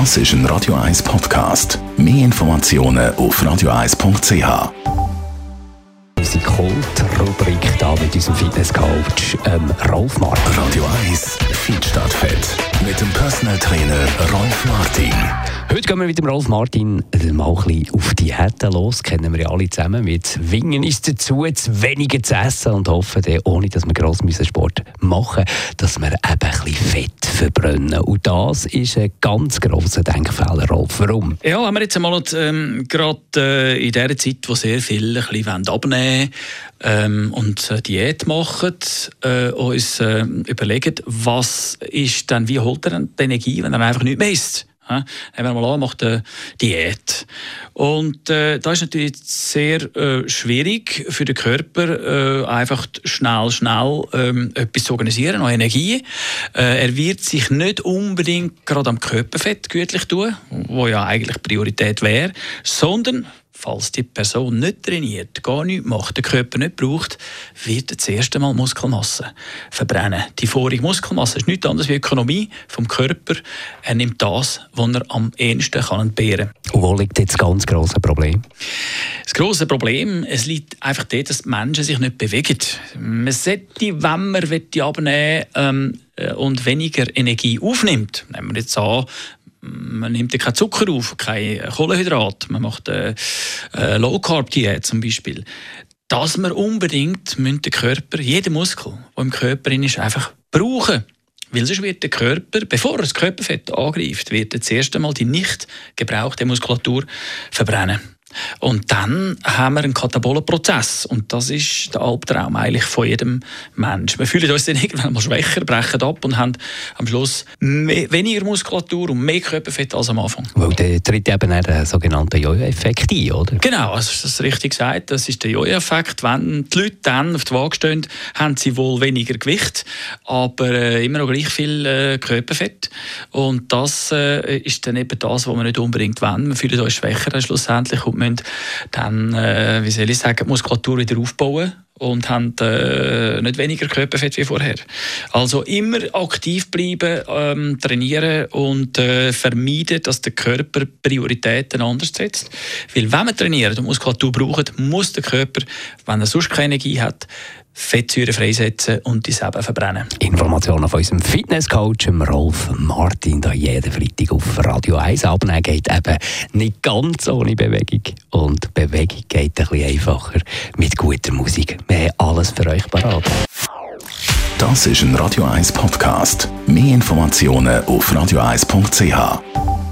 Das ist ein Radio 1 Podcast. Mehr Informationen auf radio1.ch. Unsere Kult-Rubrik hier mit unserem Fitnesscoach ähm, Rolf Martin. Radio 1 Feed statt Fett. Mit dem Personal Trainer Rolf Martin. Heute gehen wir mit dem Rolf Martin mal ein bisschen auf die Diäten los. Kennen wir ja alle zusammen. Wir zwingen uns dazu, zu weniger zu essen und hoffen, ohne dass wir gross Sport machen dass wir eben ein bisschen Fett verbrennen. Und das ist ein ganz grosser Denkfehler, Rolf. Warum? Ja, haben wir jetzt einmal ähm, gerade äh, in dieser Zeit, wo sehr viele ein bisschen abnehmen ähm, und äh, Diät machen, äh, uns äh, überlegen, was ist dann, wie holt er denn die Energie, wenn er einfach nicht mehr isst? Haben wir mal an, macht eine Diät. Und äh, da ist natürlich sehr äh, schwierig für den Körper, äh, einfach schnell, schnell ähm, etwas zu organisieren, noch Energie. Äh, er wird sich nicht unbedingt gerade am Körperfett gütlich tun, wo ja eigentlich Priorität wäre, sondern falls die Person nicht trainiert, gar nichts macht, den Körper nicht braucht, wird das erste Mal Muskelmasse verbrennen. Die vorige Muskelmasse ist nichts anderes wie Ökonomie vom Körper. Er nimmt das, was er am ehesten kann entbehren kann. wo liegt jetzt das ganz grosse Problem? Das grosse Problem es liegt einfach darin, dass die Menschen sich nicht bewegen. Man sollte, wenn man abnehmen ähm, äh, und weniger Energie aufnimmt, nehmen wir jetzt an, man nimmt ja keinen Zucker auf, kein Kohlenhydrat, man macht eine, eine Low Carb Diät zum Beispiel. Dass man unbedingt den Körper, jeden Muskel, der im Körper ist, einfach brauchen. Weil sonst wird der Körper, bevor er das Körperfett angreift, wird er zuerst einmal die nicht gebrauchte Muskulatur verbrennen. Und dann haben wir einen Katabolenprozess. Und das ist der Albtraum eigentlich von jedem Menschen. Wir fühlen uns dann irgendwann mal schwächer, brechen ab und haben am Schluss mehr, weniger Muskulatur und mehr Körperfett als am Anfang. Weil der tritt eben einen sogenannten Jojo-Effekt ein, oder? Genau, also das ist richtig gesagt. Das ist der Jojo-Effekt. Wenn die Leute dann auf die Waage stehen, haben sie wohl weniger Gewicht, aber äh, immer noch gleich viel äh, Körperfett. Und das äh, ist dann eben das, was wir nicht unbedingt wollen. Wir fühlen uns schwächer schlussendlich und müssen dann, äh, wie soll ich sagen, die Muskulatur wieder aufbauen und haben äh, nicht weniger Körperfett wie vorher. Also immer aktiv bleiben, ähm, trainieren und äh, vermeiden, dass der Körper Prioritäten anders setzt. Weil wenn man trainiert und Muskulatur braucht, muss der Körper, wenn er sonst keine Energie hat, Fettsäuren freisetzen und die eben verbrennen. Informationen von unserem Fitnesscoach Rolf Martin, da jeden Freitag auf Radio 1 abnehmen geht eben nicht ganz ohne Bewegung. Und Bewegung geht ein bisschen einfacher mit guter Musik. Wir haben alles für euch parat. Das ist ein Radio 1 Podcast. Mehr Informationen auf radio1.ch.